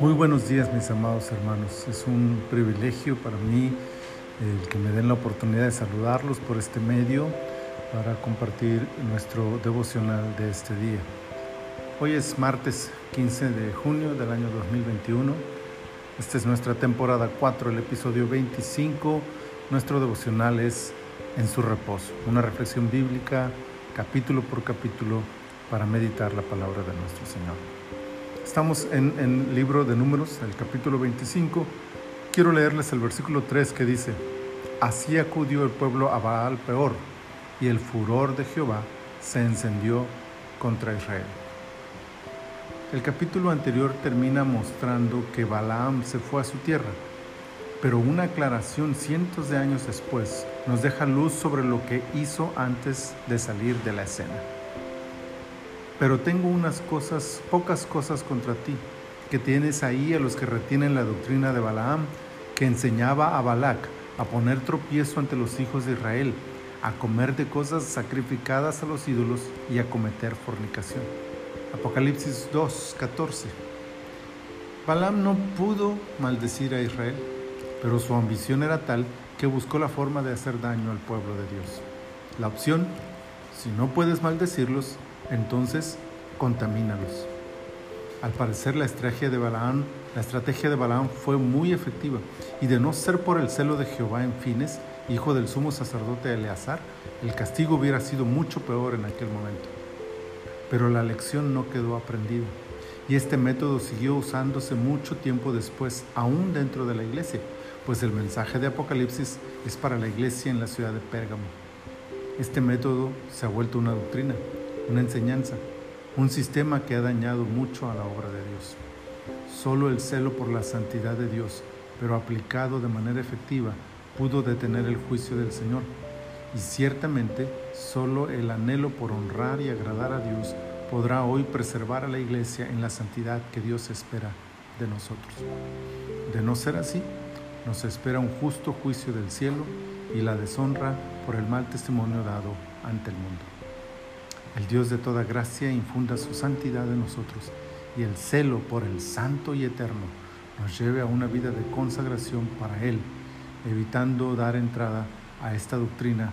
Muy buenos días mis amados hermanos. Es un privilegio para mí el que me den la oportunidad de saludarlos por este medio para compartir nuestro devocional de este día. Hoy es martes 15 de junio del año 2021. Esta es nuestra temporada 4, el episodio 25. Nuestro devocional es En su reposo, una reflexión bíblica capítulo por capítulo para meditar la palabra de nuestro Señor. Estamos en el libro de números, el capítulo 25. Quiero leerles el versículo 3 que dice, Así acudió el pueblo a Baal peor, y el furor de Jehová se encendió contra Israel. El capítulo anterior termina mostrando que Balaam se fue a su tierra, pero una aclaración cientos de años después nos deja luz sobre lo que hizo antes de salir de la escena. Pero tengo unas cosas, pocas cosas contra ti, que tienes ahí a los que retienen la doctrina de Balaam, que enseñaba a Balac a poner tropiezo ante los hijos de Israel, a comer de cosas sacrificadas a los ídolos y a cometer fornicación. Apocalipsis 2, 14. Balaam no pudo maldecir a Israel, pero su ambición era tal que buscó la forma de hacer daño al pueblo de Dios. La opción, si no puedes maldecirlos, entonces contamínalos. Al parecer la estrategia de Balaam, la estrategia de Balaam fue muy efectiva y de no ser por el celo de Jehová en fines, hijo del sumo sacerdote Eleazar, el castigo hubiera sido mucho peor en aquel momento. Pero la lección no quedó aprendida y este método siguió usándose mucho tiempo después, aún dentro de la iglesia, pues el mensaje de Apocalipsis es para la iglesia en la ciudad de Pérgamo. Este método se ha vuelto una doctrina una enseñanza, un sistema que ha dañado mucho a la obra de Dios. Solo el celo por la santidad de Dios, pero aplicado de manera efectiva, pudo detener el juicio del Señor. Y ciertamente solo el anhelo por honrar y agradar a Dios podrá hoy preservar a la iglesia en la santidad que Dios espera de nosotros. De no ser así, nos espera un justo juicio del cielo y la deshonra por el mal testimonio dado ante el mundo. El Dios de toda gracia infunda su santidad en nosotros y el celo por el santo y eterno nos lleve a una vida de consagración para Él, evitando dar entrada a esta doctrina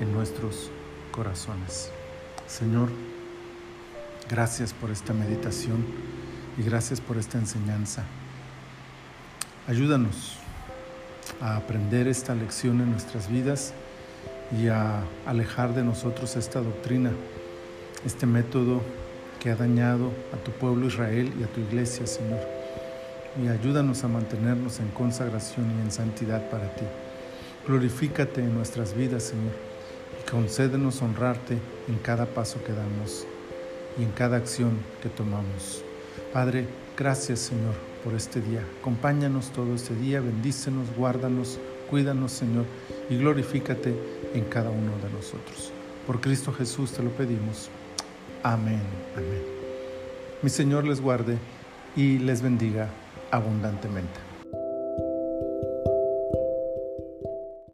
en nuestros corazones. Señor, gracias por esta meditación y gracias por esta enseñanza. Ayúdanos a aprender esta lección en nuestras vidas y a alejar de nosotros esta doctrina este método que ha dañado a tu pueblo Israel y a tu iglesia, Señor. Y ayúdanos a mantenernos en consagración y en santidad para ti. Glorifícate en nuestras vidas, Señor, y concédenos honrarte en cada paso que damos y en cada acción que tomamos. Padre, gracias, Señor, por este día. Acompáñanos todo este día, bendícenos, guárdanos, cuídanos, Señor, y glorifícate en cada uno de nosotros. Por Cristo Jesús te lo pedimos. Amén, amén. Mi Señor les guarde y les bendiga abundantemente.